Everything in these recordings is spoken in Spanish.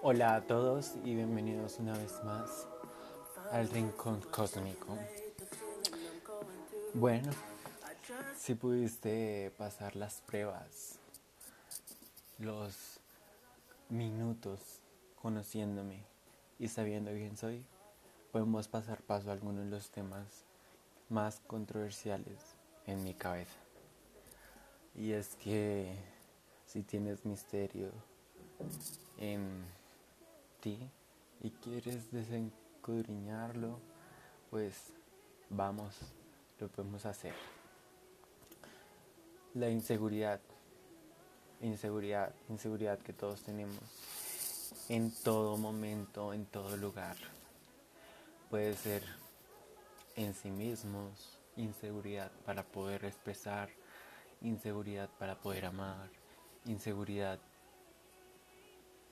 Hola a todos y bienvenidos una vez más al Rincón Cósmico. Bueno, si pudiste pasar las pruebas, los minutos conociéndome y sabiendo quién soy, podemos pasar paso a algunos de los temas más controversiales en mi cabeza. Y es que si tienes misterio en ti y quieres desencudriñarlo, pues vamos, lo podemos hacer. La inseguridad, inseguridad, inseguridad que todos tenemos en todo momento, en todo lugar. Puede ser en sí mismos, inseguridad para poder expresar, inseguridad para poder amar, inseguridad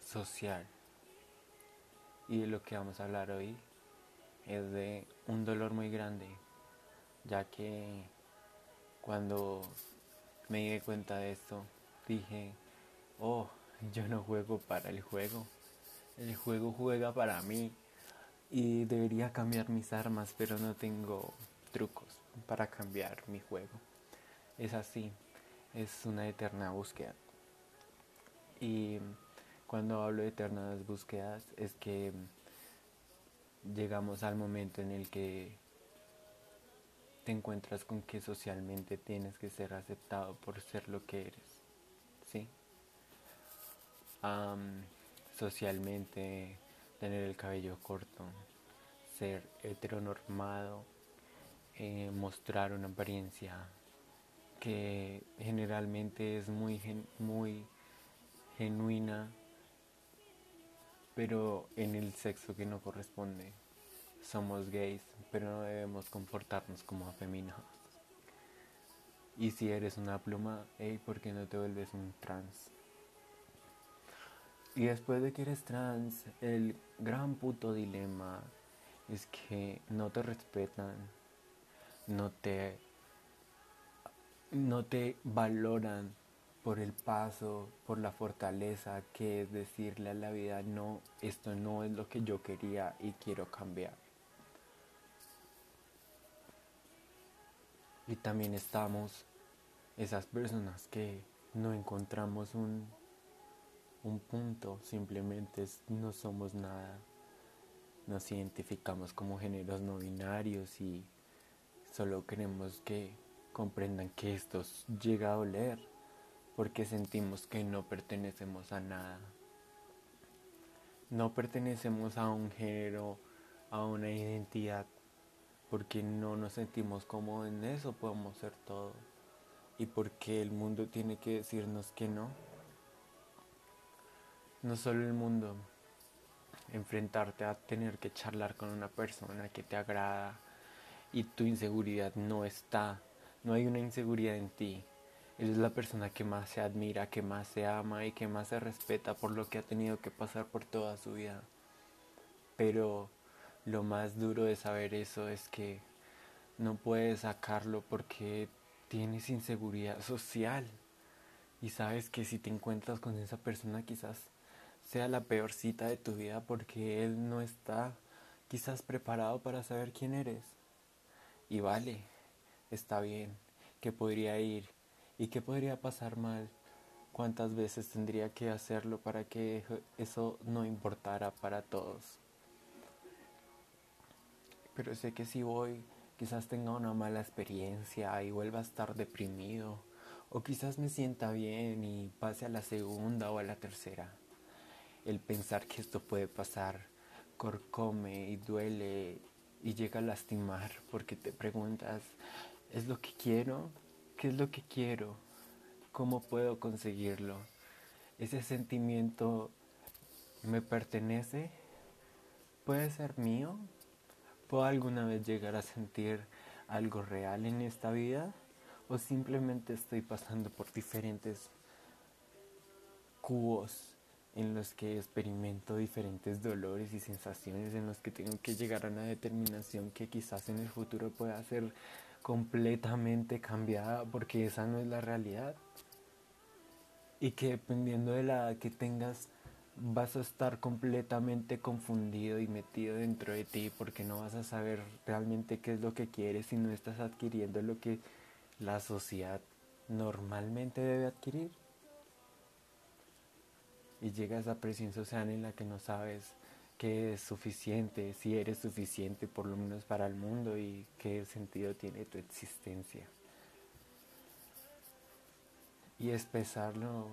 social. Y de lo que vamos a hablar hoy es de un dolor muy grande, ya que cuando me di cuenta de esto, dije, oh, yo no juego para el juego, el juego juega para mí y debería cambiar mis armas, pero no tengo trucos para cambiar mi juego. Es así, es una eterna búsqueda. Y cuando hablo de eternas búsquedas es que llegamos al momento en el que te encuentras con que socialmente tienes que ser aceptado por ser lo que eres, ¿sí? socialmente tener el cabello corto, ser heteronormado, eh, mostrar una apariencia que generalmente es muy, muy genuina pero en el sexo que no corresponde. Somos gays, pero no debemos comportarnos como afeminados. Y si eres una pluma, hey, ¿por qué no te vuelves un trans? Y después de que eres trans, el gran puto dilema es que no te respetan, no te, no te valoran por el paso, por la fortaleza que es decirle a la vida, no, esto no es lo que yo quería y quiero cambiar. Y también estamos esas personas que no encontramos un, un punto, simplemente no somos nada. Nos identificamos como géneros no binarios y solo queremos que comprendan que esto llega a oler porque sentimos que no pertenecemos a nada. No pertenecemos a un género, a una identidad, porque no nos sentimos como en eso podemos ser todo. Y porque el mundo tiene que decirnos que no. No solo el mundo, enfrentarte a tener que charlar con una persona que te agrada y tu inseguridad no está, no hay una inseguridad en ti, es la persona que más se admira, que más se ama y que más se respeta por lo que ha tenido que pasar por toda su vida. Pero lo más duro de saber eso es que no puedes sacarlo porque tienes inseguridad social. Y sabes que si te encuentras con esa persona quizás sea la peor cita de tu vida porque él no está quizás preparado para saber quién eres. Y vale, está bien, que podría ir ¿Y qué podría pasar mal? ¿Cuántas veces tendría que hacerlo para que eso no importara para todos? Pero sé que si voy, quizás tenga una mala experiencia y vuelva a estar deprimido. O quizás me sienta bien y pase a la segunda o a la tercera. El pensar que esto puede pasar corcome y duele y llega a lastimar porque te preguntas, ¿es lo que quiero? ¿Qué es lo que quiero? ¿Cómo puedo conseguirlo? ¿Ese sentimiento me pertenece? ¿Puede ser mío? ¿Puedo alguna vez llegar a sentir algo real en esta vida? ¿O simplemente estoy pasando por diferentes cubos en los que experimento diferentes dolores y sensaciones, en los que tengo que llegar a una determinación que quizás en el futuro pueda ser completamente cambiada porque esa no es la realidad. Y que dependiendo de la edad que tengas, vas a estar completamente confundido y metido dentro de ti porque no vas a saber realmente qué es lo que quieres y no estás adquiriendo lo que la sociedad normalmente debe adquirir. Y llega esa presión social en la que no sabes qué es suficiente, si eres suficiente por lo menos para el mundo y qué sentido tiene tu existencia. Y expresarlo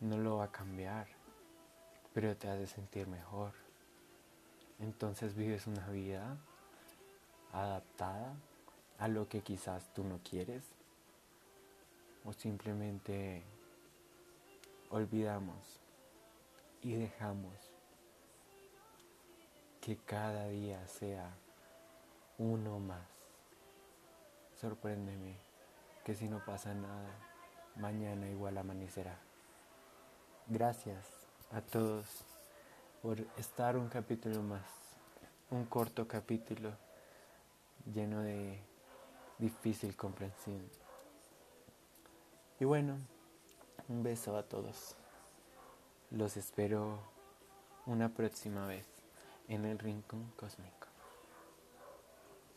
no lo va a cambiar pero te hace sentir mejor. Entonces vives una vida adaptada a lo que quizás tú no quieres o simplemente olvidamos y dejamos que cada día sea uno más. Sorpréndeme que si no pasa nada, mañana igual amanecerá. Gracias a todos por estar un capítulo más, un corto capítulo lleno de difícil comprensión. Y bueno, un beso a todos. Los espero una próxima vez en el Rincón Cósmico.